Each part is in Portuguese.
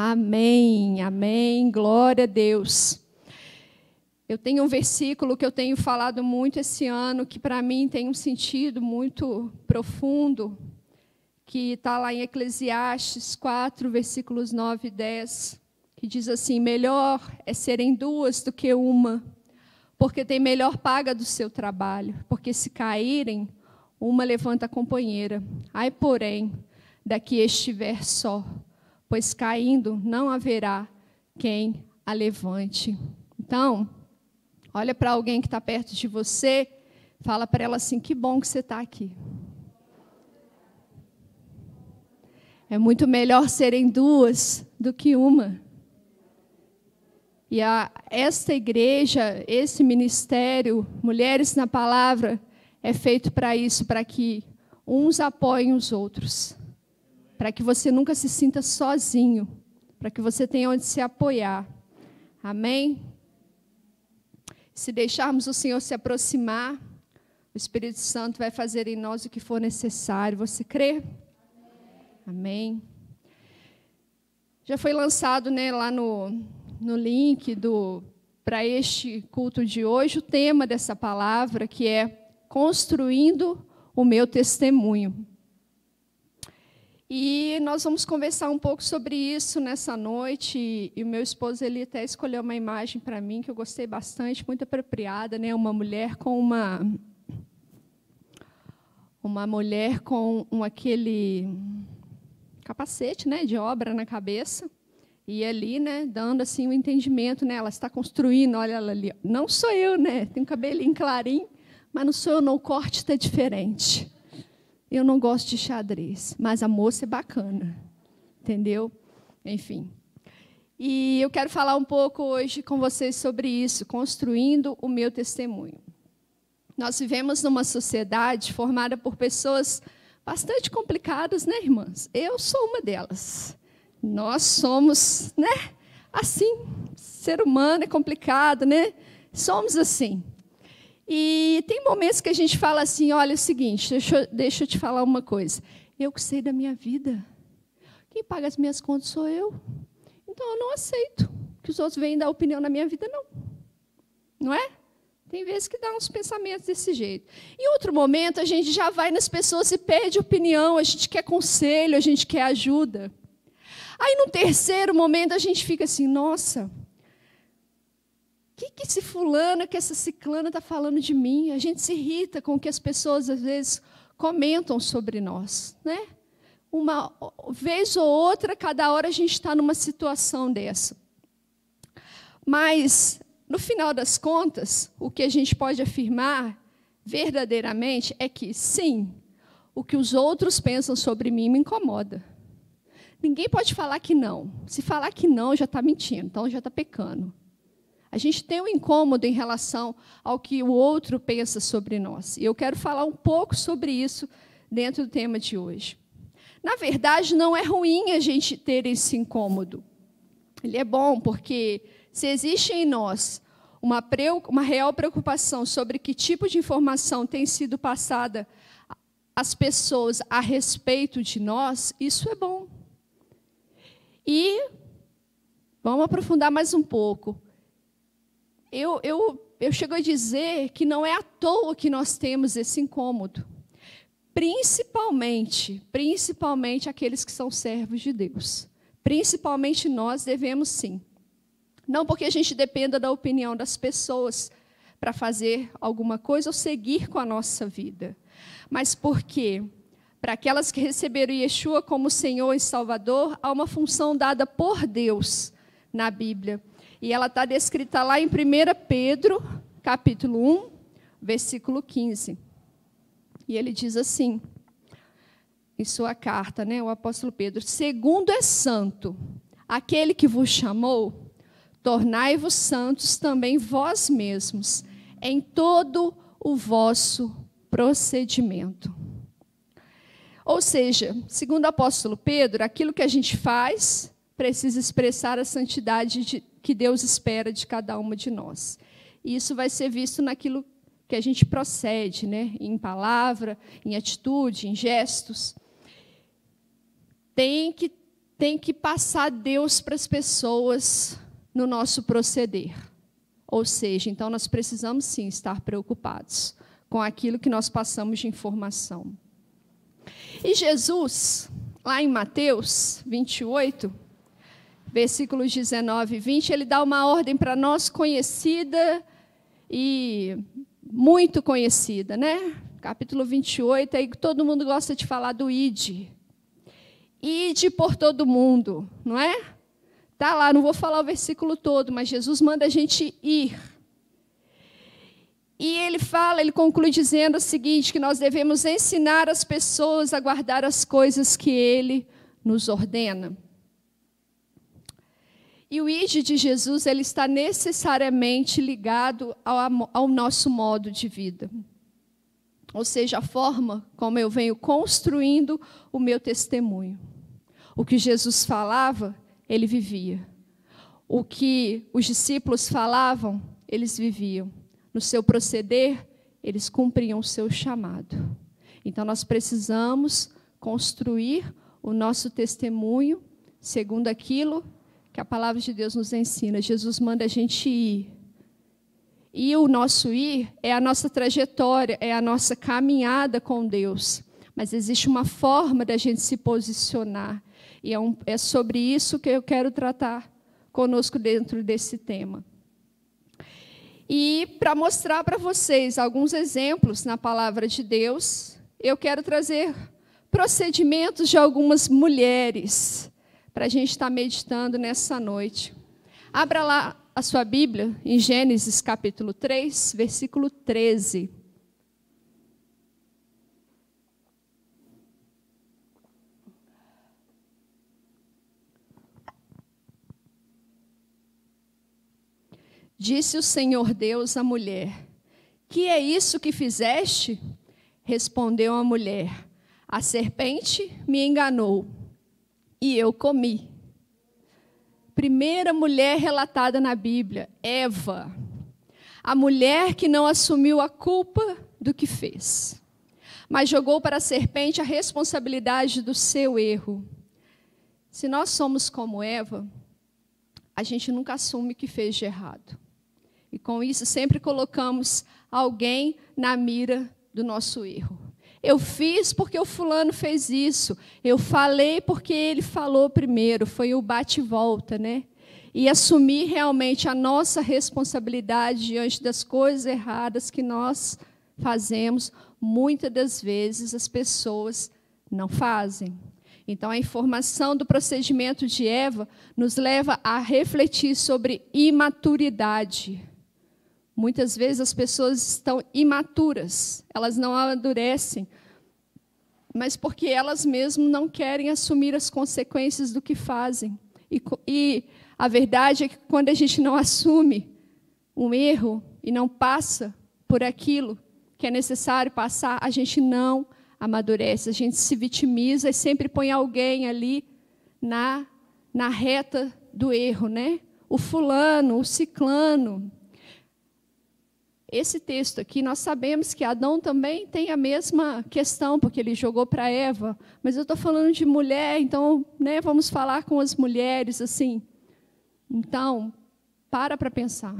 Amém, amém, glória a Deus. Eu tenho um versículo que eu tenho falado muito esse ano, que para mim tem um sentido muito profundo, que está lá em Eclesiastes 4, versículos 9 e 10, que diz assim: Melhor é serem duas do que uma, porque tem melhor paga do seu trabalho, porque se caírem, uma levanta a companheira. Ai, porém, daqui estiver só, pois caindo não haverá quem a levante. Então, olha para alguém que está perto de você, fala para ela assim: que bom que você está aqui. É muito melhor serem duas do que uma. E a, esta igreja, esse ministério, Mulheres na Palavra, é feito para isso, para que uns apoiem os outros para que você nunca se sinta sozinho, para que você tenha onde se apoiar. Amém? Se deixarmos o Senhor se aproximar, o Espírito Santo vai fazer em nós o que for necessário. Você crê? Amém. Já foi lançado né, lá no, no link do para este culto de hoje o tema dessa palavra, que é construindo o meu testemunho. E nós vamos conversar um pouco sobre isso nessa noite. E o meu esposo ele até escolheu uma imagem para mim que eu gostei bastante, muito apropriada, né? Uma mulher com uma uma mulher com um, aquele capacete, né, de obra na cabeça. E ali, né, dando assim o um entendimento, né, ela está construindo, olha ela ali. Não sou eu, né? Tem um cabelinho clarinho, mas não sou eu, não, o corte está diferente. Eu não gosto de xadrez, mas a moça é bacana. Entendeu? Enfim. E eu quero falar um pouco hoje com vocês sobre isso, construindo o meu testemunho. Nós vivemos numa sociedade formada por pessoas bastante complicadas, né, irmãs? Eu sou uma delas. Nós somos, né? Assim, ser humano é complicado, né? Somos assim. E tem momentos que a gente fala assim: olha, é o seguinte, deixa, deixa eu te falar uma coisa. Eu que sei da minha vida. Quem paga as minhas contas sou eu. Então eu não aceito que os outros venham dar opinião na minha vida, não. Não é? Tem vezes que dá uns pensamentos desse jeito. Em outro momento, a gente já vai nas pessoas e pede opinião, a gente quer conselho, a gente quer ajuda. Aí, no terceiro momento, a gente fica assim: nossa, que, que esse fulano, que essa ciclana está falando de mim? A gente se irrita com o que as pessoas, às vezes, comentam sobre nós. Né? Uma vez ou outra, cada hora a gente está numa situação dessa. Mas, no final das contas, o que a gente pode afirmar verdadeiramente é que, sim, o que os outros pensam sobre mim me incomoda. Ninguém pode falar que não. Se falar que não, já está mentindo, então já está pecando. A gente tem um incômodo em relação ao que o outro pensa sobre nós. E eu quero falar um pouco sobre isso dentro do tema de hoje. Na verdade, não é ruim a gente ter esse incômodo. Ele é bom porque se existe em nós uma, uma real preocupação sobre que tipo de informação tem sido passada às pessoas a respeito de nós, isso é bom. E vamos aprofundar mais um pouco eu, eu, eu chego a dizer que não é à toa que nós temos esse incômodo. Principalmente, principalmente aqueles que são servos de Deus. Principalmente nós devemos sim. Não porque a gente dependa da opinião das pessoas para fazer alguma coisa ou seguir com a nossa vida, mas porque para aquelas que receberam Yeshua como Senhor e Salvador, há uma função dada por Deus na Bíblia, e ela está descrita lá em 1 Pedro, capítulo 1, versículo 15. E ele diz assim, em sua carta, né, o apóstolo Pedro: Segundo é santo, aquele que vos chamou, tornai-vos santos também vós mesmos, em todo o vosso procedimento. Ou seja, segundo o apóstolo Pedro, aquilo que a gente faz precisa expressar a santidade de, que Deus espera de cada uma de nós. E isso vai ser visto naquilo que a gente procede, né? em palavra, em atitude, em gestos. Tem que tem que passar Deus para as pessoas no nosso proceder. Ou seja, então nós precisamos sim estar preocupados com aquilo que nós passamos de informação. E Jesus, lá em Mateus 28, versículos 19 e 20, ele dá uma ordem para nós conhecida e muito conhecida, né? Capítulo 28, aí todo mundo gosta de falar do id. Ide por todo mundo, não é? Tá lá, não vou falar o versículo todo, mas Jesus manda a gente ir. E ele fala, ele conclui dizendo o seguinte: que nós devemos ensinar as pessoas a guardar as coisas que ele nos ordena. E o id de Jesus ele está necessariamente ligado ao, ao nosso modo de vida. Ou seja, a forma como eu venho construindo o meu testemunho. O que Jesus falava, ele vivia. O que os discípulos falavam, eles viviam. No seu proceder, eles cumpriam o seu chamado. Então nós precisamos construir o nosso testemunho segundo aquilo que a palavra de Deus nos ensina. Jesus manda a gente ir. E o nosso ir é a nossa trajetória, é a nossa caminhada com Deus. Mas existe uma forma da gente se posicionar. E é, um, é sobre isso que eu quero tratar conosco dentro desse tema. E para mostrar para vocês alguns exemplos na palavra de Deus, eu quero trazer procedimentos de algumas mulheres para a gente estar tá meditando nessa noite. Abra lá a sua Bíblia em Gênesis capítulo 3, versículo 13. Disse o Senhor Deus à mulher: Que é isso que fizeste? Respondeu a mulher: A serpente me enganou e eu comi. Primeira mulher relatada na Bíblia, Eva. A mulher que não assumiu a culpa do que fez, mas jogou para a serpente a responsabilidade do seu erro. Se nós somos como Eva, a gente nunca assume o que fez de errado. E com isso sempre colocamos alguém na mira do nosso erro. Eu fiz porque o fulano fez isso. Eu falei porque ele falou primeiro. Foi o bate-volta, né? E assumir realmente a nossa responsabilidade diante das coisas erradas que nós fazemos, muitas das vezes as pessoas não fazem. Então, a informação do procedimento de Eva nos leva a refletir sobre imaturidade. Muitas vezes as pessoas estão imaturas, elas não amadurecem, mas porque elas mesmas não querem assumir as consequências do que fazem. E, e a verdade é que quando a gente não assume um erro e não passa por aquilo que é necessário passar, a gente não amadurece, a gente se vitimiza e sempre põe alguém ali na, na reta do erro, né? O fulano, o ciclano, esse texto aqui, nós sabemos que Adão também tem a mesma questão, porque ele jogou para Eva, mas eu estou falando de mulher, então né, vamos falar com as mulheres assim. Então, para para pensar.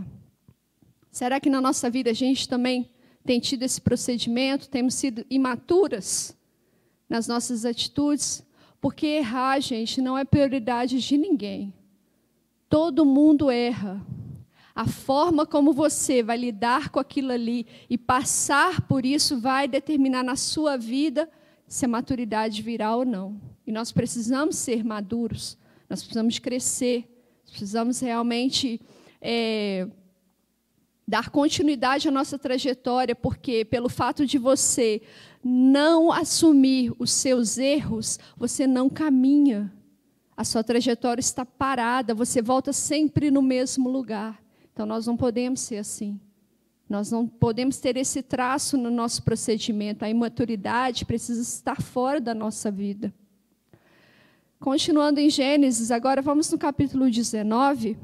Será que na nossa vida a gente também tem tido esse procedimento, temos sido imaturas nas nossas atitudes? Porque errar, gente, não é prioridade de ninguém. Todo mundo erra a forma como você vai lidar com aquilo ali e passar por isso vai determinar na sua vida se a maturidade virá ou não. E nós precisamos ser maduros, nós precisamos crescer, precisamos realmente é, dar continuidade à nossa trajetória, porque pelo fato de você não assumir os seus erros, você não caminha. A sua trajetória está parada, você volta sempre no mesmo lugar. Então, nós não podemos ser assim. Nós não podemos ter esse traço no nosso procedimento. A imaturidade precisa estar fora da nossa vida. Continuando em Gênesis, agora vamos no capítulo 19.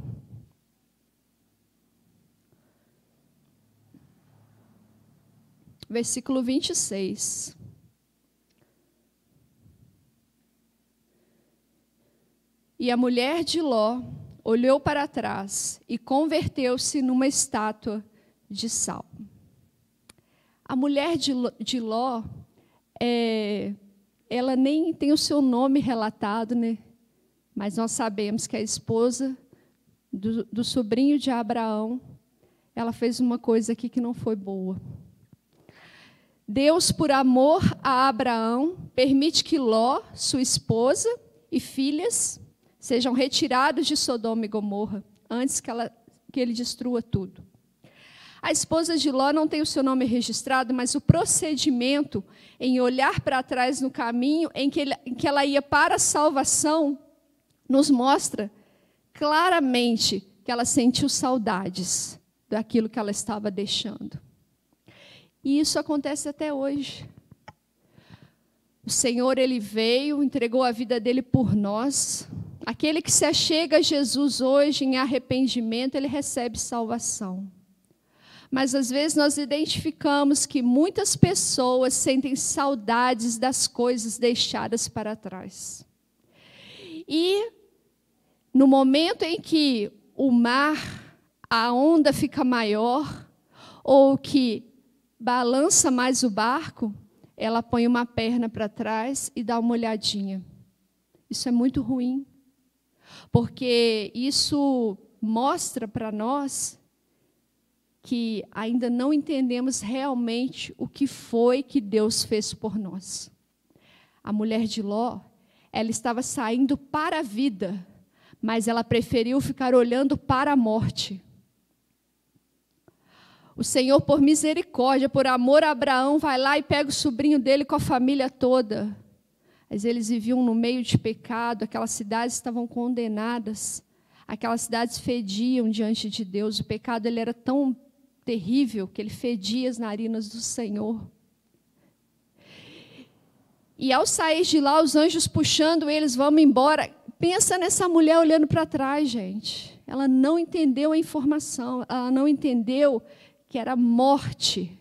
Versículo 26. E a mulher de Ló olhou para trás e converteu-se numa estátua de sal. A mulher de Ló, é, ela nem tem o seu nome relatado, né? mas nós sabemos que a esposa do, do sobrinho de Abraão, ela fez uma coisa aqui que não foi boa. Deus, por amor a Abraão, permite que Ló, sua esposa e filhas sejam retirados de Sodoma e Gomorra antes que, ela, que ele destrua tudo. A esposa de Ló não tem o seu nome registrado, mas o procedimento em olhar para trás no caminho em que, ele, em que ela ia para a salvação nos mostra claramente que ela sentiu saudades daquilo que ela estava deixando. E isso acontece até hoje. O Senhor, ele veio, entregou a vida dele por nós. Aquele que se achega a Jesus hoje em arrependimento, ele recebe salvação. Mas às vezes nós identificamos que muitas pessoas sentem saudades das coisas deixadas para trás. E no momento em que o mar, a onda fica maior, ou que balança mais o barco, ela põe uma perna para trás e dá uma olhadinha. Isso é muito ruim, porque isso mostra para nós que ainda não entendemos realmente o que foi que Deus fez por nós. A mulher de Ló, ela estava saindo para a vida, mas ela preferiu ficar olhando para a morte. O Senhor, por misericórdia, por amor a Abraão, vai lá e pega o sobrinho dele com a família toda. Mas eles viviam no meio de pecado, aquelas cidades estavam condenadas, aquelas cidades fediam diante de Deus. O pecado ele era tão terrível que ele fedia as narinas do Senhor. E ao sair de lá, os anjos puxando eles, vamos embora. Pensa nessa mulher olhando para trás, gente. Ela não entendeu a informação, ela não entendeu que era morte.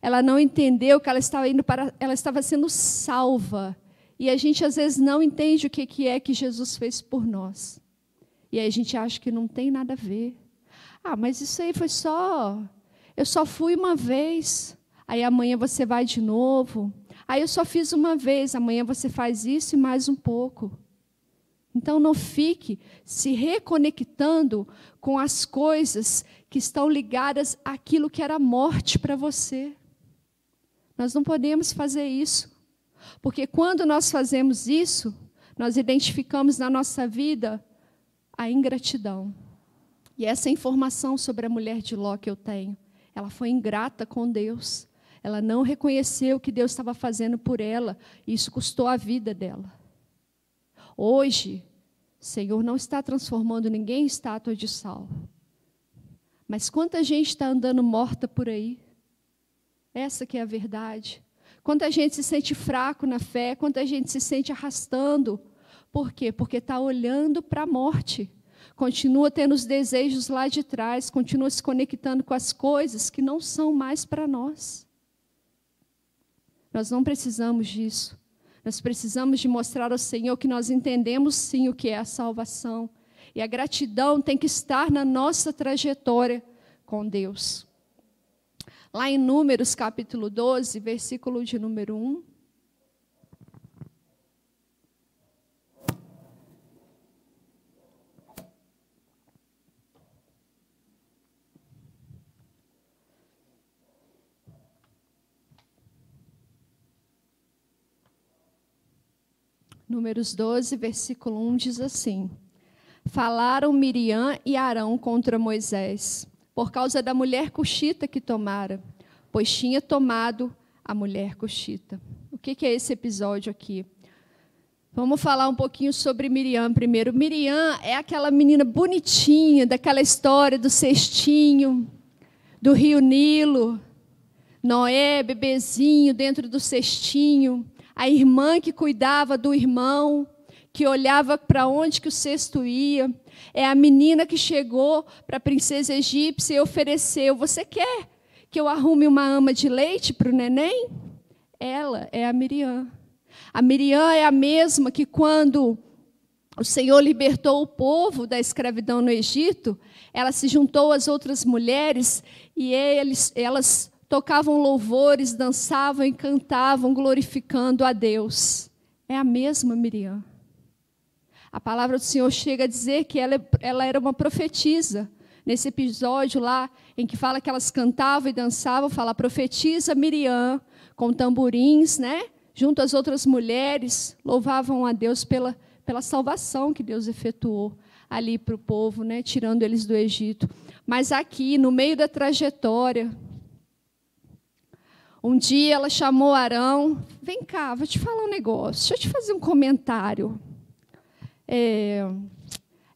Ela não entendeu que ela estava indo para, ela estava sendo salva. E a gente às vezes não entende o que que é que Jesus fez por nós. E aí a gente acha que não tem nada a ver. Ah, mas isso aí foi só, eu só fui uma vez. Aí amanhã você vai de novo. Aí eu só fiz uma vez, amanhã você faz isso e mais um pouco. Então não fique se reconectando com as coisas que estão ligadas àquilo que era morte para você. Nós não podemos fazer isso. Porque quando nós fazemos isso, nós identificamos na nossa vida a ingratidão. E essa informação sobre a mulher de Ló que eu tenho, ela foi ingrata com Deus. Ela não reconheceu o que Deus estava fazendo por ela, e isso custou a vida dela. Hoje, o Senhor não está transformando ninguém em estátua de sal. Mas quanta gente está andando morta por aí? Essa que é a verdade. Quanta gente se sente fraco na fé, quanta gente se sente arrastando. Por quê? Porque está olhando para a morte. Continua tendo os desejos lá de trás, continua se conectando com as coisas que não são mais para nós. Nós não precisamos disso. Nós precisamos de mostrar ao Senhor que nós entendemos sim o que é a salvação. E a gratidão tem que estar na nossa trajetória com Deus. Lá em Números capítulo 12, versículo de número 1. Números 12, versículo 1 diz assim: Falaram Miriam e Arão contra Moisés, por causa da mulher cuxita que tomara, pois tinha tomado a mulher cuxita. O que é esse episódio aqui? Vamos falar um pouquinho sobre Miriam primeiro. Miriam é aquela menina bonitinha, daquela história do cestinho, do rio Nilo. Noé, bebezinho, dentro do cestinho a irmã que cuidava do irmão, que olhava para onde que o cesto ia. É a menina que chegou para a princesa egípcia e ofereceu: Você quer que eu arrume uma ama de leite para o neném? Ela é a Miriam. A Miriam é a mesma que, quando o Senhor libertou o povo da escravidão no Egito, ela se juntou às outras mulheres e eles, elas tocavam louvores, dançavam e cantavam, glorificando a Deus. É a mesma Miriam. A palavra do Senhor chega a dizer que ela, ela era uma profetisa. Nesse episódio lá, em que fala que elas cantavam e dançavam, fala profetiza Miriam, com tamborins, né? Junto às outras mulheres, louvavam a Deus pela, pela salvação que Deus efetuou ali para o povo, né? Tirando eles do Egito. Mas aqui, no meio da trajetória, um dia ela chamou Arão, vem cá, vou te falar um negócio, deixa eu te fazer um comentário. É,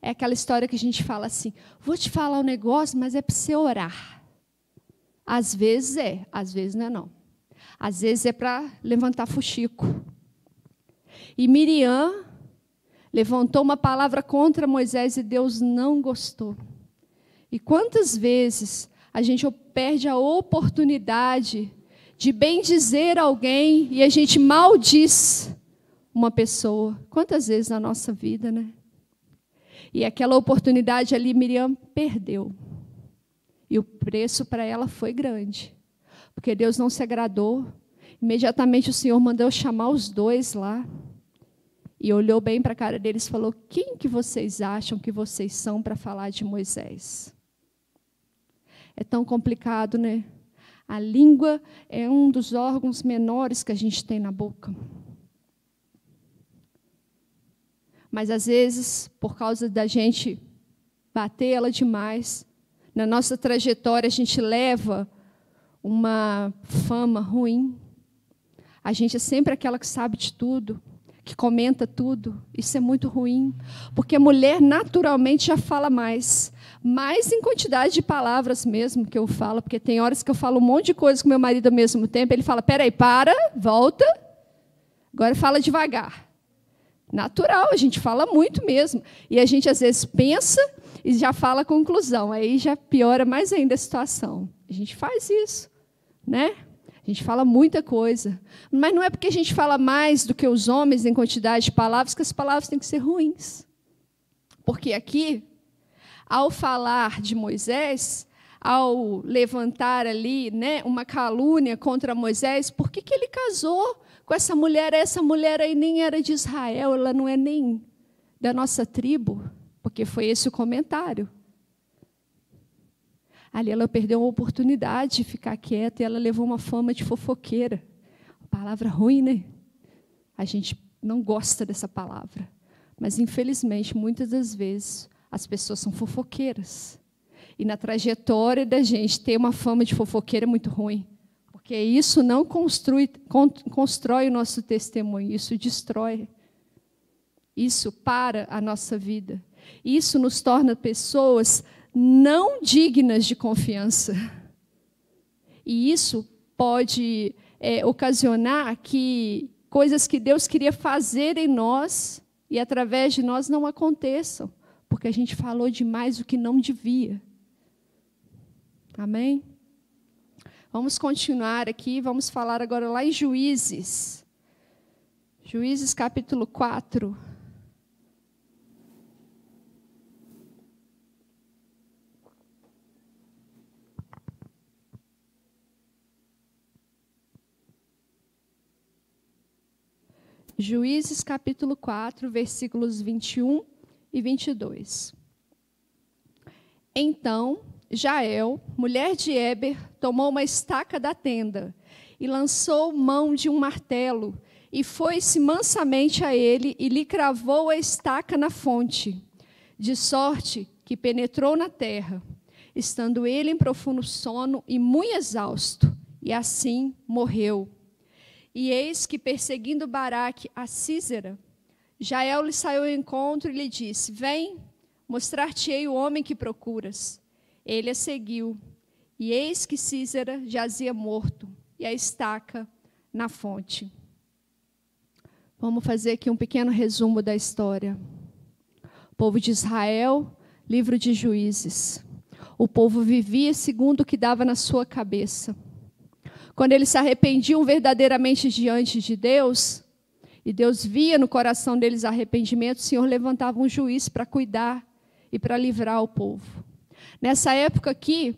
é aquela história que a gente fala assim: vou te falar um negócio, mas é para você orar. Às vezes é, às vezes não é não. Às vezes é para levantar fuxico. E Miriam levantou uma palavra contra Moisés e Deus não gostou. E quantas vezes a gente perde a oportunidade de bem dizer alguém e a gente maldiz uma pessoa. Quantas vezes na nossa vida, né? E aquela oportunidade ali Miriam perdeu. E o preço para ela foi grande. Porque Deus não se agradou. Imediatamente o Senhor mandou chamar os dois lá. E olhou bem para a cara deles e falou: Quem que vocês acham que vocês são para falar de Moisés? É tão complicado, né? A língua é um dos órgãos menores que a gente tem na boca. Mas às vezes, por causa da gente bater ela demais, na nossa trajetória a gente leva uma fama ruim. A gente é sempre aquela que sabe de tudo, que comenta tudo. Isso é muito ruim, porque a mulher naturalmente já fala mais, mais em quantidade de palavras mesmo que eu falo, porque tem horas que eu falo um monte de coisa com meu marido ao mesmo tempo, ele fala: "Peraí, para, volta. Agora fala devagar". Natural, a gente fala muito mesmo. E a gente às vezes pensa e já fala a conclusão. Aí já piora mais ainda a situação. A gente faz isso, né? A gente fala muita coisa. Mas não é porque a gente fala mais do que os homens em quantidade de palavras que as palavras têm que ser ruins. Porque aqui, ao falar de Moisés, ao levantar ali né, uma calúnia contra Moisés, por que, que ele casou com essa mulher. Essa mulher aí nem era de Israel, ela não é nem da nossa tribo, porque foi esse o comentário. Ali ela perdeu uma oportunidade de ficar quieta e ela levou uma fama de fofoqueira. palavra ruim, né? A gente não gosta dessa palavra. Mas, infelizmente, muitas das vezes, as pessoas são fofoqueiras. E na trajetória da gente ter uma fama de fofoqueira é muito ruim. Porque isso não construi, constrói o nosso testemunho, isso destrói. Isso para a nossa vida. Isso nos torna pessoas não dignas de confiança. E isso pode é, ocasionar que coisas que Deus queria fazer em nós e através de nós não aconteçam, porque a gente falou demais o que não devia. Amém? Vamos continuar aqui, vamos falar agora lá em Juízes. Juízes capítulo 4. Juízes capítulo 4, versículos 21 e 22. Então, Jael, mulher de Eber, tomou uma estaca da tenda e lançou mão de um martelo e foi-se mansamente a ele e lhe cravou a estaca na fonte, de sorte que penetrou na terra, estando ele em profundo sono e muito exausto, e assim morreu. E eis que, perseguindo Baraque a Císera, Jael lhe saiu ao encontro e lhe disse: Vem, mostrar-te-ei o homem que procuras. Ele a seguiu, e eis que Císera jazia morto, e a estaca na fonte. Vamos fazer aqui um pequeno resumo da história. O povo de Israel, livro de juízes. O povo vivia segundo o que dava na sua cabeça. Quando eles se arrependiam verdadeiramente diante de Deus, e Deus via no coração deles arrependimento, o Senhor levantava um juiz para cuidar e para livrar o povo. Nessa época aqui,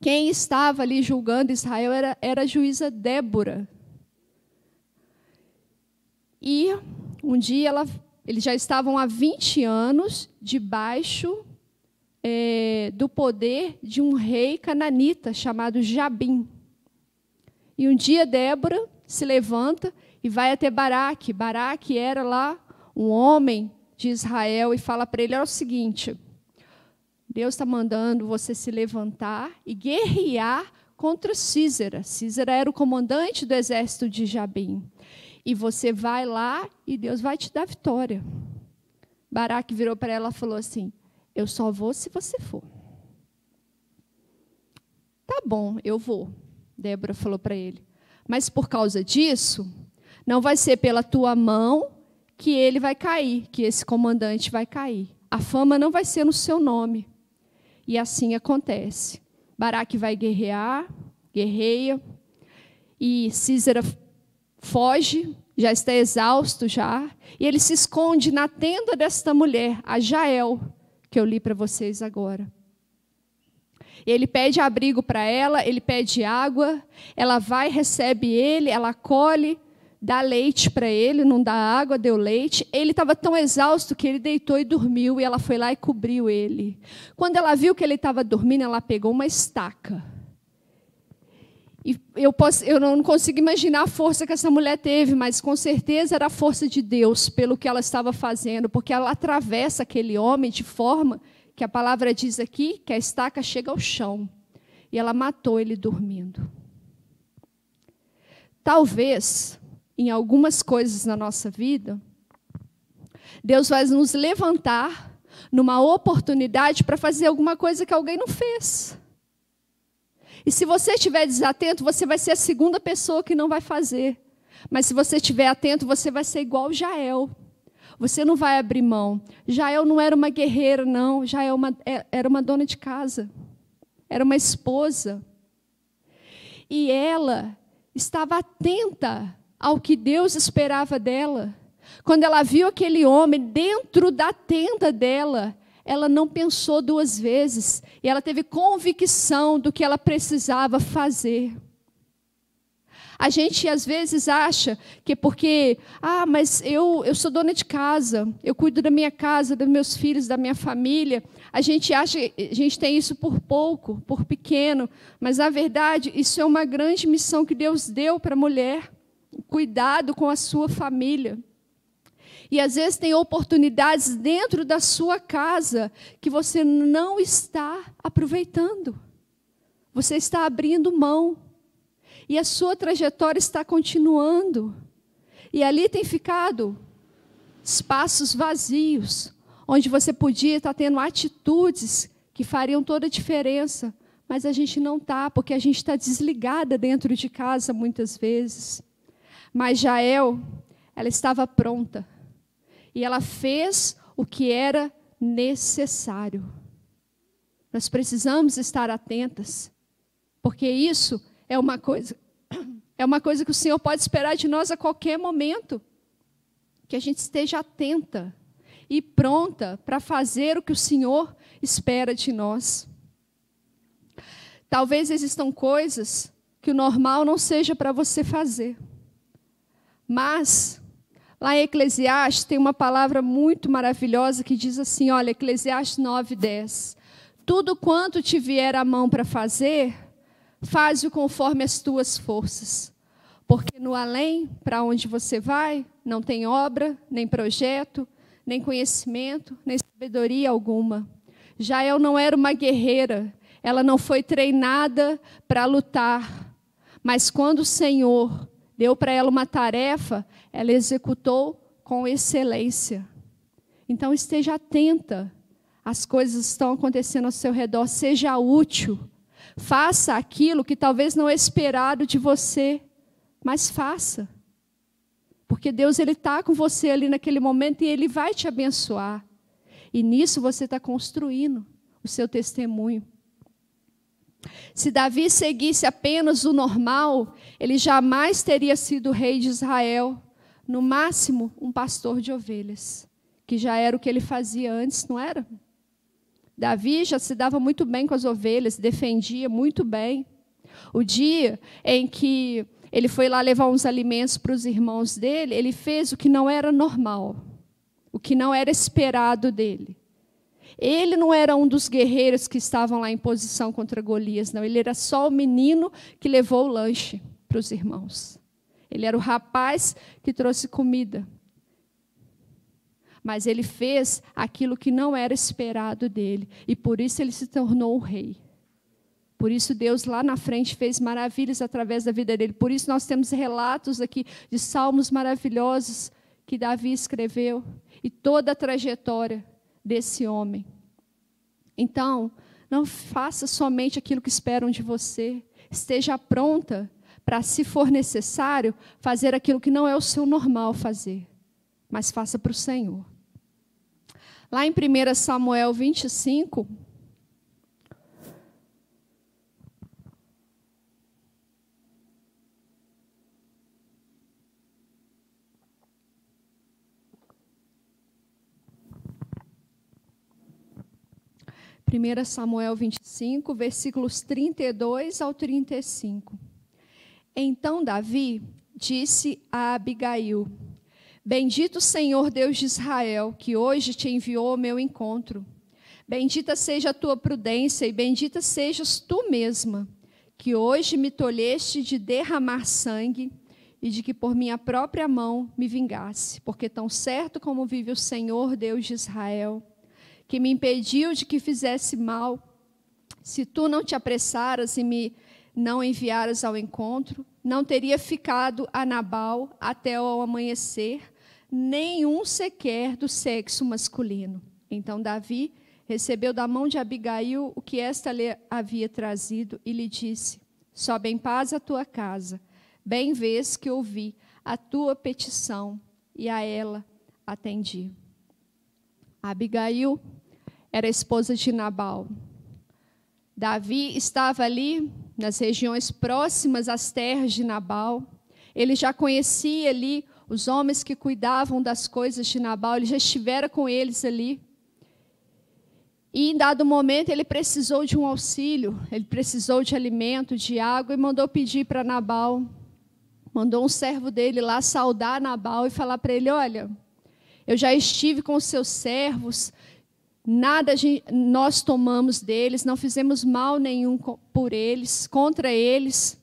quem estava ali julgando Israel era, era a juíza Débora. E um dia ela, eles já estavam há 20 anos debaixo é, do poder de um rei cananita chamado Jabim. E um dia Débora se levanta e vai até Baraque. Baraque era lá um homem de Israel e fala para ele: é o seguinte, Deus está mandando você se levantar e guerrear contra Císera. Císera era o comandante do exército de Jabim. E você vai lá e Deus vai te dar vitória. Baraque virou para ela e falou assim: Eu só vou se você for. Tá bom, eu vou. Débora falou para ele. Mas por causa disso, não vai ser pela tua mão que ele vai cair, que esse comandante vai cair. A fama não vai ser no seu nome. E assim acontece. Baraque vai guerrear, guerreia, e Císera foge, já está exausto já, e ele se esconde na tenda desta mulher, a Jael, que eu li para vocês agora. Ele pede abrigo para ela, ele pede água, ela vai, recebe ele, ela colhe, dá leite para ele, não dá água, deu leite. Ele estava tão exausto que ele deitou e dormiu, e ela foi lá e cobriu ele. Quando ela viu que ele estava dormindo, ela pegou uma estaca. E eu, posso, eu não consigo imaginar a força que essa mulher teve, mas com certeza era a força de Deus pelo que ela estava fazendo, porque ela atravessa aquele homem de forma que a palavra diz aqui que a estaca chega ao chão. E ela matou ele dormindo. Talvez, em algumas coisas na nossa vida, Deus vai nos levantar numa oportunidade para fazer alguma coisa que alguém não fez. E se você estiver desatento, você vai ser a segunda pessoa que não vai fazer. Mas se você estiver atento, você vai ser igual Jael. Você não vai abrir mão. Jael não era uma guerreira, não. Jael uma, é, era uma dona de casa. Era uma esposa. E ela estava atenta ao que Deus esperava dela. Quando ela viu aquele homem dentro da tenda dela, ela não pensou duas vezes e ela teve convicção do que ela precisava fazer. A gente às vezes acha que porque, ah, mas eu, eu sou dona de casa, eu cuido da minha casa, dos meus filhos, da minha família. A gente acha, a gente tem isso por pouco, por pequeno, mas na verdade isso é uma grande missão que Deus deu para a mulher. Cuidado com a sua família. E às vezes tem oportunidades dentro da sua casa que você não está aproveitando. Você está abrindo mão e a sua trajetória está continuando. E ali tem ficado espaços vazios, onde você podia estar tendo atitudes que fariam toda a diferença, mas a gente não está, porque a gente está desligada dentro de casa muitas vezes. Mas Jael, ela estava pronta. E ela fez o que era necessário. Nós precisamos estar atentas, porque isso é uma coisa é uma coisa que o Senhor pode esperar de nós a qualquer momento. Que a gente esteja atenta e pronta para fazer o que o Senhor espera de nós. Talvez existam coisas que o normal não seja para você fazer. Mas lá em Eclesiastes tem uma palavra muito maravilhosa que diz assim, olha, Eclesiastes 9:10. Tudo quanto te vier a mão para fazer, Faze-o conforme as tuas forças. Porque no além, para onde você vai, não tem obra, nem projeto, nem conhecimento, nem sabedoria alguma. Jael não era uma guerreira, ela não foi treinada para lutar. Mas quando o Senhor deu para ela uma tarefa, ela executou com excelência. Então esteja atenta às coisas que estão acontecendo ao seu redor, seja útil Faça aquilo que talvez não é esperado de você, mas faça. Porque Deus ele está com você ali naquele momento e Ele vai te abençoar. E nisso você está construindo o seu testemunho. Se Davi seguisse apenas o normal, ele jamais teria sido rei de Israel. no máximo, um pastor de ovelhas, que já era o que ele fazia antes, não era? Davi já se dava muito bem com as ovelhas, defendia muito bem. O dia em que ele foi lá levar uns alimentos para os irmãos dele, ele fez o que não era normal, o que não era esperado dele. Ele não era um dos guerreiros que estavam lá em posição contra Golias, não. Ele era só o menino que levou o lanche para os irmãos. Ele era o rapaz que trouxe comida. Mas ele fez aquilo que não era esperado dele. E por isso ele se tornou o rei. Por isso Deus lá na frente fez maravilhas através da vida dele. Por isso nós temos relatos aqui de salmos maravilhosos que Davi escreveu e toda a trajetória desse homem. Então, não faça somente aquilo que esperam de você. Esteja pronta para, se for necessário, fazer aquilo que não é o seu normal fazer, mas faça para o Senhor. Lá em 1 Samuel 25, 1 Samuel 25, versículos 32 ao 35. Então Davi disse a Abigail: Bendito Senhor Deus de Israel, que hoje te enviou ao meu encontro. Bendita seja a tua prudência e bendita sejas tu mesma, que hoje me tolheste de derramar sangue e de que por minha própria mão me vingasse, porque tão certo como vive o Senhor Deus de Israel, que me impediu de que fizesse mal. Se tu não te apressaras e me não enviaras ao encontro, não teria ficado a Nabal até o amanhecer, nenhum sequer do sexo masculino. Então Davi recebeu da mão de Abigail o que esta lhe havia trazido e lhe disse: Sobe em paz a tua casa. Bem vês que ouvi a tua petição e a ela atendi. Abigail era esposa de Nabal. Davi estava ali nas regiões próximas às terras de Nabal. Ele já conhecia ali os homens que cuidavam das coisas de Nabal, ele já estivera com eles ali. E em dado momento ele precisou de um auxílio, ele precisou de alimento, de água e mandou pedir para Nabal. Mandou um servo dele lá saudar Nabal e falar para ele: Olha, eu já estive com os seus servos, nada nós tomamos deles, não fizemos mal nenhum por eles, contra eles.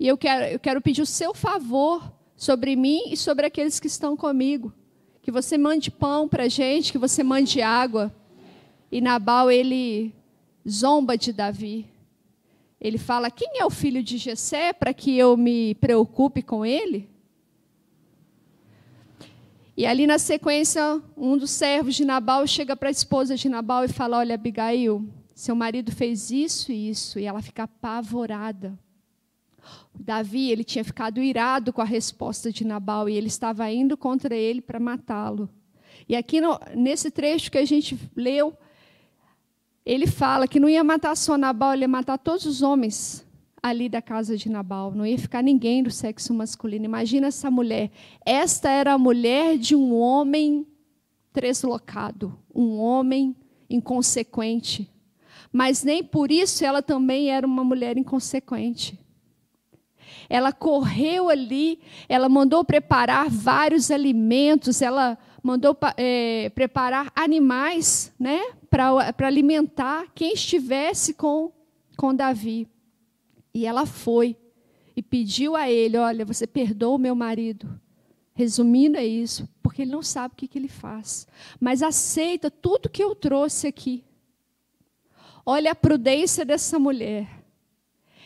E eu quero, eu quero pedir o seu favor sobre mim e sobre aqueles que estão comigo. Que você mande pão para a gente, que você mande água. E Nabal, ele zomba de Davi. Ele fala: Quem é o filho de Jessé para que eu me preocupe com ele? E ali na sequência, um dos servos de Nabal chega para a esposa de Nabal e fala: Olha, Abigail, seu marido fez isso e isso. E ela fica apavorada. Davi, ele tinha ficado irado com a resposta de Nabal e ele estava indo contra ele para matá-lo. E aqui no, nesse trecho que a gente leu, ele fala que não ia matar só Nabal, ele ia matar todos os homens ali da casa de Nabal. Não ia ficar ninguém do sexo masculino. Imagina essa mulher. Esta era a mulher de um homem deslocado, um homem inconsequente. Mas nem por isso ela também era uma mulher inconsequente. Ela correu ali, ela mandou preparar vários alimentos, ela mandou é, preparar animais né, para alimentar quem estivesse com, com Davi. E ela foi e pediu a ele: Olha, você perdoa o meu marido. Resumindo, é isso, porque ele não sabe o que, que ele faz. Mas aceita tudo que eu trouxe aqui. Olha a prudência dessa mulher.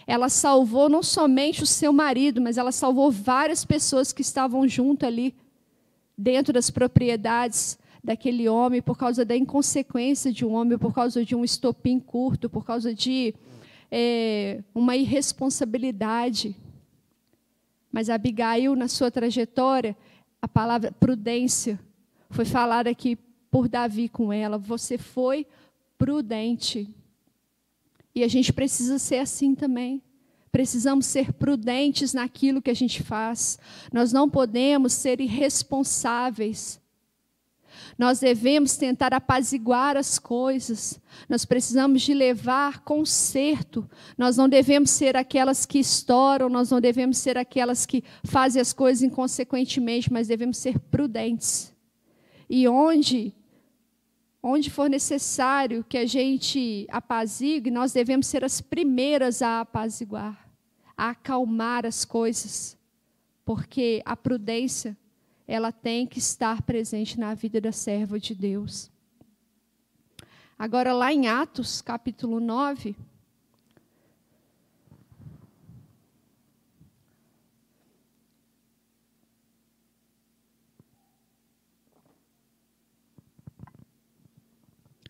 Ela salvou não somente o seu marido, mas ela salvou várias pessoas que estavam junto ali, dentro das propriedades daquele homem, por causa da inconsequência de um homem, por causa de um estopim curto, por causa de é, uma irresponsabilidade. Mas Abigail, na sua trajetória, a palavra prudência foi falada aqui por Davi com ela. Você foi prudente. E a gente precisa ser assim também. Precisamos ser prudentes naquilo que a gente faz. Nós não podemos ser irresponsáveis. Nós devemos tentar apaziguar as coisas. Nós precisamos de levar conserto. Nós não devemos ser aquelas que estouram, nós não devemos ser aquelas que fazem as coisas inconsequentemente, mas devemos ser prudentes. E onde onde for necessário que a gente apazigue, nós devemos ser as primeiras a apaziguar, a acalmar as coisas, porque a prudência, ela tem que estar presente na vida da serva de Deus. Agora, lá em Atos, capítulo 9,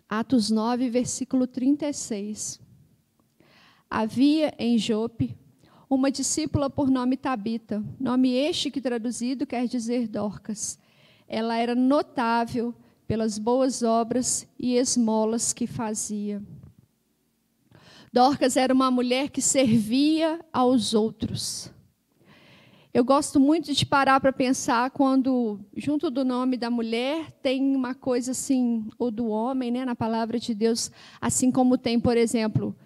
Atos 9, versículo 36. Havia em Jope uma discípula por nome Tabita, nome este que traduzido quer dizer Dorcas. Ela era notável pelas boas obras e esmolas que fazia. Dorcas era uma mulher que servia aos outros. Eu gosto muito de parar para pensar quando, junto do nome da mulher, tem uma coisa assim, ou do homem, né, na palavra de Deus, assim como tem, por exemplo,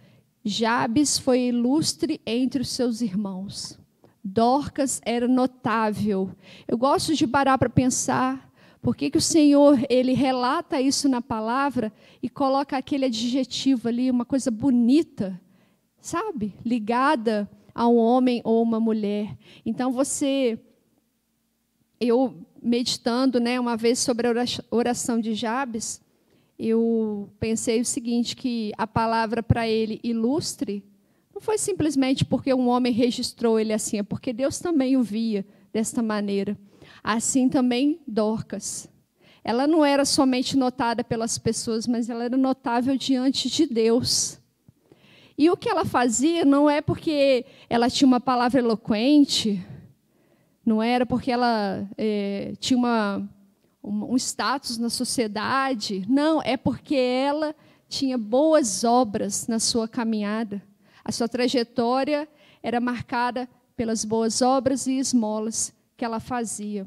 Jabes foi ilustre entre os seus irmãos. Dorcas era notável. Eu gosto de parar para pensar por que, que o Senhor ele relata isso na palavra e coloca aquele adjetivo ali, uma coisa bonita, sabe? Ligada a um homem ou uma mulher. Então você, eu meditando, né, uma vez sobre a oração de Jabes, eu pensei o seguinte que a palavra para ele ilustre não foi simplesmente porque um homem registrou ele assim, é porque Deus também o via desta maneira. Assim também Dorcas. Ela não era somente notada pelas pessoas, mas ela era notável diante de Deus. E o que ela fazia não é porque ela tinha uma palavra eloquente, não era porque ela é, tinha uma, um status na sociedade, não, é porque ela tinha boas obras na sua caminhada. A sua trajetória era marcada pelas boas obras e esmolas que ela fazia.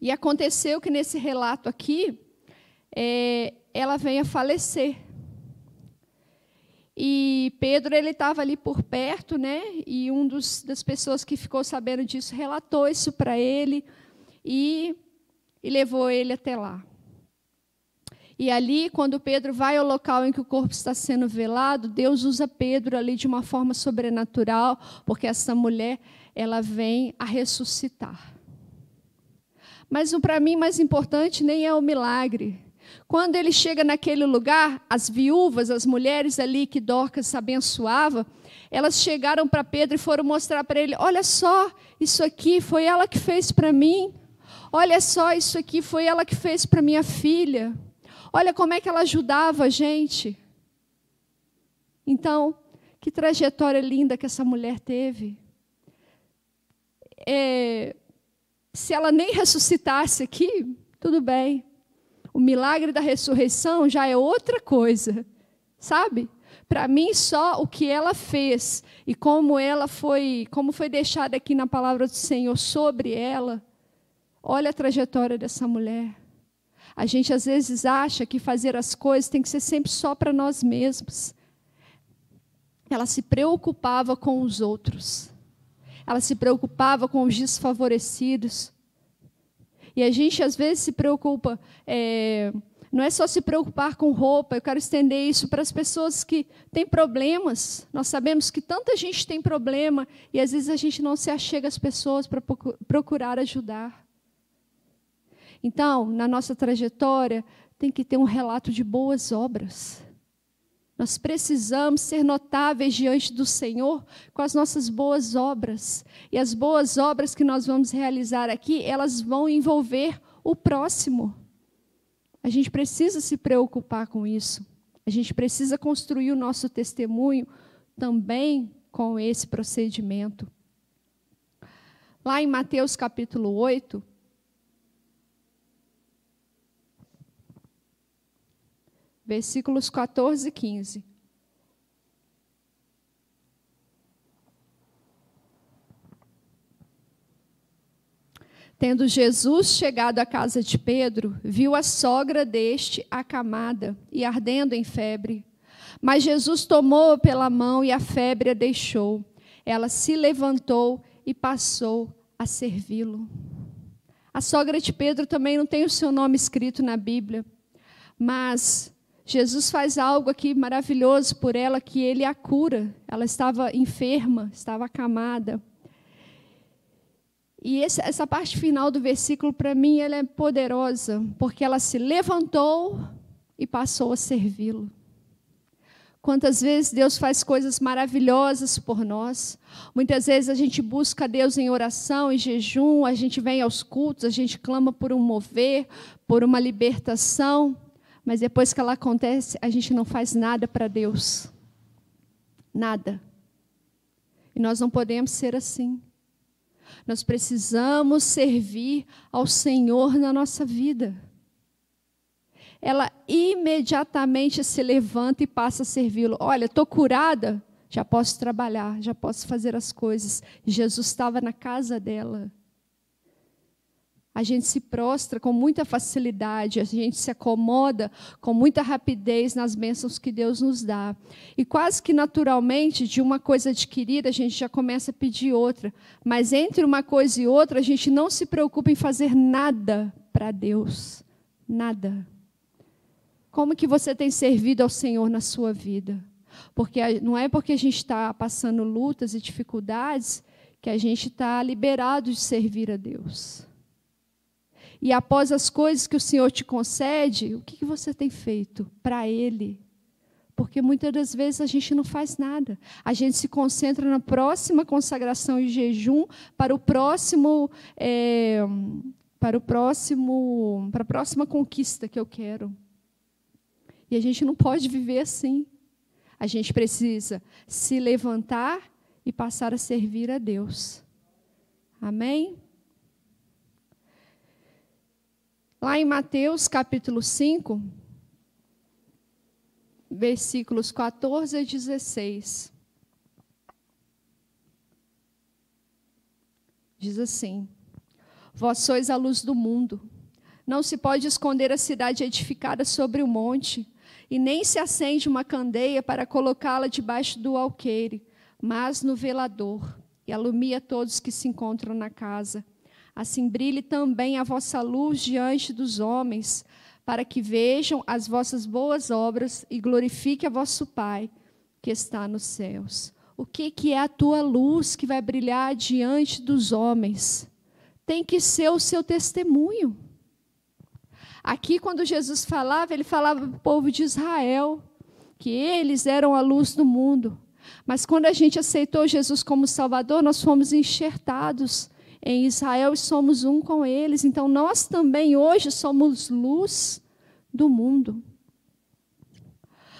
E aconteceu que nesse relato aqui, é, ela vem a falecer. E Pedro ele estava ali por perto, né? E um dos, das pessoas que ficou sabendo disso relatou isso para ele e, e levou ele até lá. E ali, quando Pedro vai ao local em que o corpo está sendo velado, Deus usa Pedro ali de uma forma sobrenatural, porque essa mulher ela vem a ressuscitar. Mas o para mim mais importante nem é o milagre, quando ele chega naquele lugar, as viúvas, as mulheres ali que Dorcas abençoava, elas chegaram para Pedro e foram mostrar para ele: olha só, isso aqui foi ela que fez para mim. Olha só, isso aqui foi ela que fez para minha filha. Olha como é que ela ajudava a gente. Então, que trajetória linda que essa mulher teve. É, se ela nem ressuscitasse aqui, tudo bem. O milagre da ressurreição já é outra coisa, sabe? Para mim só o que ela fez e como ela foi, como foi deixada aqui na palavra do Senhor sobre ela. Olha a trajetória dessa mulher. A gente às vezes acha que fazer as coisas tem que ser sempre só para nós mesmos. Ela se preocupava com os outros. Ela se preocupava com os desfavorecidos. E a gente às vezes se preocupa, é, não é só se preocupar com roupa, eu quero estender isso para as pessoas que têm problemas. Nós sabemos que tanta gente tem problema e às vezes a gente não se achega às pessoas para procurar ajudar. Então, na nossa trajetória, tem que ter um relato de boas obras. Nós precisamos ser notáveis diante do Senhor com as nossas boas obras. E as boas obras que nós vamos realizar aqui, elas vão envolver o próximo. A gente precisa se preocupar com isso. A gente precisa construir o nosso testemunho também com esse procedimento. Lá em Mateus capítulo 8, versículos 14 e 15. Tendo Jesus chegado à casa de Pedro, viu a sogra deste acamada e ardendo em febre. Mas Jesus tomou-a pela mão e a febre a deixou. Ela se levantou e passou a servi-lo. A sogra de Pedro também não tem o seu nome escrito na Bíblia, mas Jesus faz algo aqui maravilhoso por ela, que ele a cura. Ela estava enferma, estava acamada. E essa parte final do versículo, para mim, ela é poderosa, porque ela se levantou e passou a servi-lo. Quantas vezes Deus faz coisas maravilhosas por nós. Muitas vezes a gente busca Deus em oração, em jejum, a gente vem aos cultos, a gente clama por um mover, por uma libertação, mas depois que ela acontece, a gente não faz nada para Deus. Nada. E nós não podemos ser assim. Nós precisamos servir ao Senhor na nossa vida ela imediatamente se levanta e passa a servi-lo. Olha, estou curada, já posso trabalhar, já posso fazer as coisas. Jesus estava na casa dela. A gente se prostra com muita facilidade, a gente se acomoda com muita rapidez nas bênçãos que Deus nos dá. E quase que naturalmente, de uma coisa adquirida, a gente já começa a pedir outra. Mas entre uma coisa e outra, a gente não se preocupa em fazer nada para Deus. Nada. Como que você tem servido ao Senhor na sua vida? Porque não é porque a gente está passando lutas e dificuldades que a gente está liberado de servir a Deus. E após as coisas que o Senhor te concede, o que, você tem feito para Ele? Porque muitas das vezes a gente não faz nada. A gente se concentra na próxima consagração e jejum para o próximo, é, para o próximo, para a próxima conquista que eu quero. E a gente não pode viver assim. A gente precisa se levantar e passar a servir a Deus. Amém? Lá em Mateus capítulo 5, versículos 14 a 16. Diz assim: Vós sois a luz do mundo. Não se pode esconder a cidade edificada sobre o monte e nem se acende uma candeia para colocá-la debaixo do alqueire, mas no velador, e alumia todos que se encontram na casa. Assim brilhe também a vossa luz diante dos homens, para que vejam as vossas boas obras e glorifique a vosso Pai que está nos céus. O que, que é a tua luz que vai brilhar diante dos homens? Tem que ser o seu testemunho. Aqui, quando Jesus falava, ele falava para o povo de Israel, que eles eram a luz do mundo. Mas quando a gente aceitou Jesus como Salvador, nós fomos enxertados em Israel e somos um com eles. Então, nós também hoje somos luz do mundo.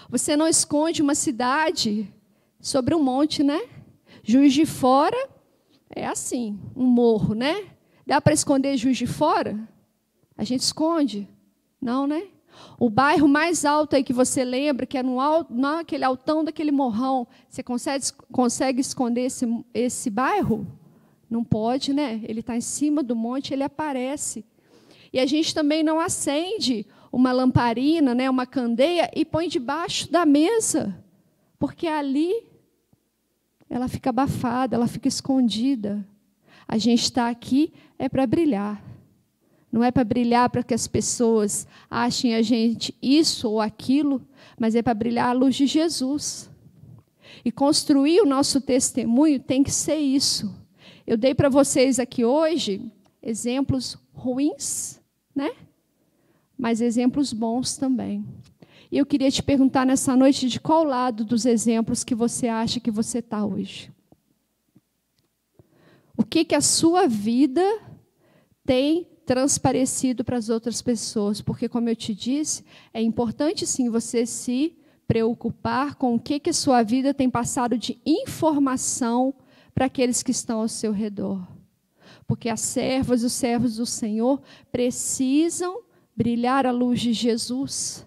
Você não esconde uma cidade sobre um monte, né? Juiz de Fora é assim, um morro, né? Dá para esconder Juiz de Fora? A gente esconde. Não, né? O bairro mais alto aí que você lembra, que é no alto, naquele altão daquele morrão, você consegue, consegue esconder esse, esse bairro? Não pode, né? Ele está em cima do monte, ele aparece. E a gente também não acende uma lamparina, né, uma candeia, e põe debaixo da mesa, porque ali ela fica abafada, ela fica escondida. A gente está aqui é para brilhar. Não é para brilhar para que as pessoas achem a gente isso ou aquilo, mas é para brilhar a luz de Jesus. E construir o nosso testemunho tem que ser isso. Eu dei para vocês aqui hoje exemplos ruins, né? Mas exemplos bons também. E eu queria te perguntar nessa noite de qual lado dos exemplos que você acha que você está hoje. O que que a sua vida tem transparecido para as outras pessoas, porque, como eu te disse, é importante sim você se preocupar com o que, que a sua vida tem passado de informação para aqueles que estão ao seu redor. Porque as servas e os servos do Senhor precisam brilhar a luz de Jesus.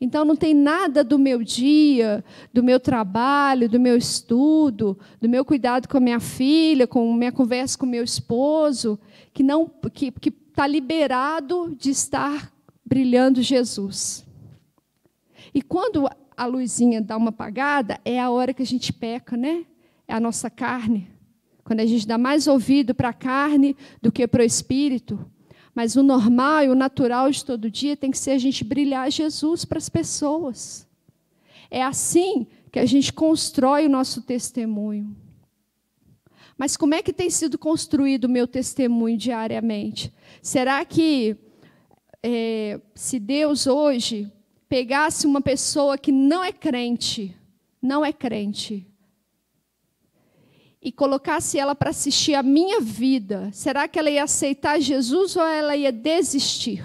Então não tem nada do meu dia, do meu trabalho, do meu estudo, do meu cuidado com a minha filha, com minha conversa com meu esposo, que não que está liberado de estar brilhando Jesus. E quando a luzinha dá uma apagada, é a hora que a gente peca, né? É a nossa carne. Quando a gente dá mais ouvido para a carne do que para o espírito. Mas o normal e o natural de todo dia tem que ser a gente brilhar Jesus para as pessoas. É assim que a gente constrói o nosso testemunho. Mas como é que tem sido construído o meu testemunho diariamente? Será que é, se Deus hoje pegasse uma pessoa que não é crente, não é crente, e colocasse ela para assistir a minha vida, será que ela ia aceitar Jesus ou ela ia desistir?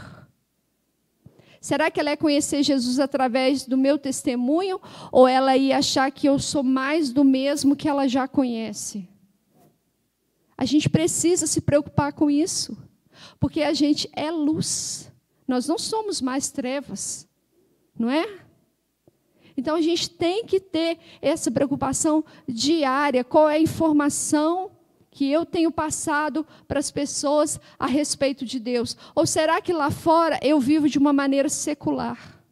Será que ela ia conhecer Jesus através do meu testemunho ou ela ia achar que eu sou mais do mesmo que ela já conhece? A gente precisa se preocupar com isso, porque a gente é luz. Nós não somos mais trevas, não é? Então a gente tem que ter essa preocupação diária, qual é a informação que eu tenho passado para as pessoas a respeito de Deus? Ou será que lá fora eu vivo de uma maneira secular?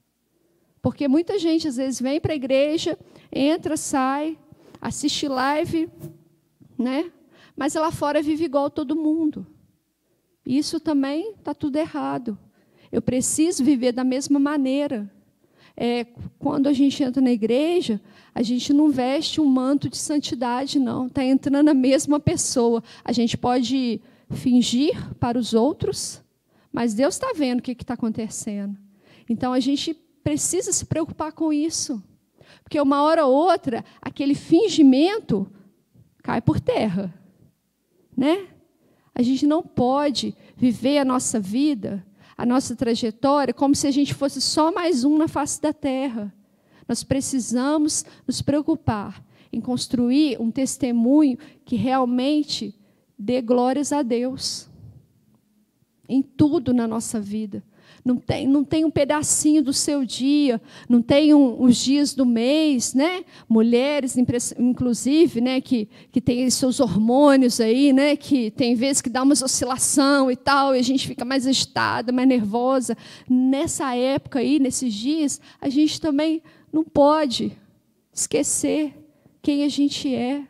Porque muita gente às vezes vem para a igreja, entra, sai, assiste live, né? Mas lá fora vive igual todo mundo. Isso também está tudo errado. Eu preciso viver da mesma maneira é, quando a gente entra na igreja, a gente não veste um manto de santidade, não. Está entrando a mesma pessoa. A gente pode fingir para os outros, mas Deus está vendo o que está acontecendo. Então a gente precisa se preocupar com isso. Porque uma hora ou outra, aquele fingimento cai por terra. Né? A gente não pode viver a nossa vida a nossa trajetória como se a gente fosse só mais um na face da terra. Nós precisamos nos preocupar em construir um testemunho que realmente dê glórias a Deus em tudo na nossa vida não tem, não tem um pedacinho do seu dia, não tem um, os dias do mês, né? Mulheres, inclusive, né, que, que têm seus hormônios aí, né, que tem vezes que dá uma oscilação e tal, e a gente fica mais agitada, mais nervosa. Nessa época aí, nesses dias, a gente também não pode esquecer quem a gente é.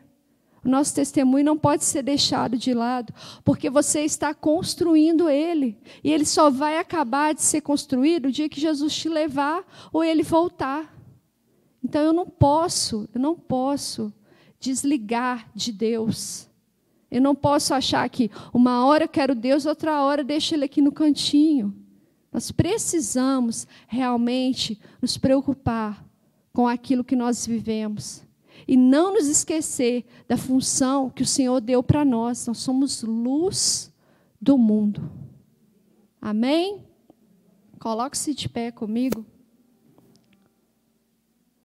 O nosso testemunho não pode ser deixado de lado, porque você está construindo ele. E ele só vai acabar de ser construído o dia que Jesus te levar ou ele voltar. Então eu não posso, eu não posso desligar de Deus. Eu não posso achar que uma hora eu quero Deus, outra hora deixo ele aqui no cantinho. Nós precisamos realmente nos preocupar com aquilo que nós vivemos e não nos esquecer da função que o Senhor deu para nós. Nós somos luz do mundo. Amém? Coloque-se de pé comigo.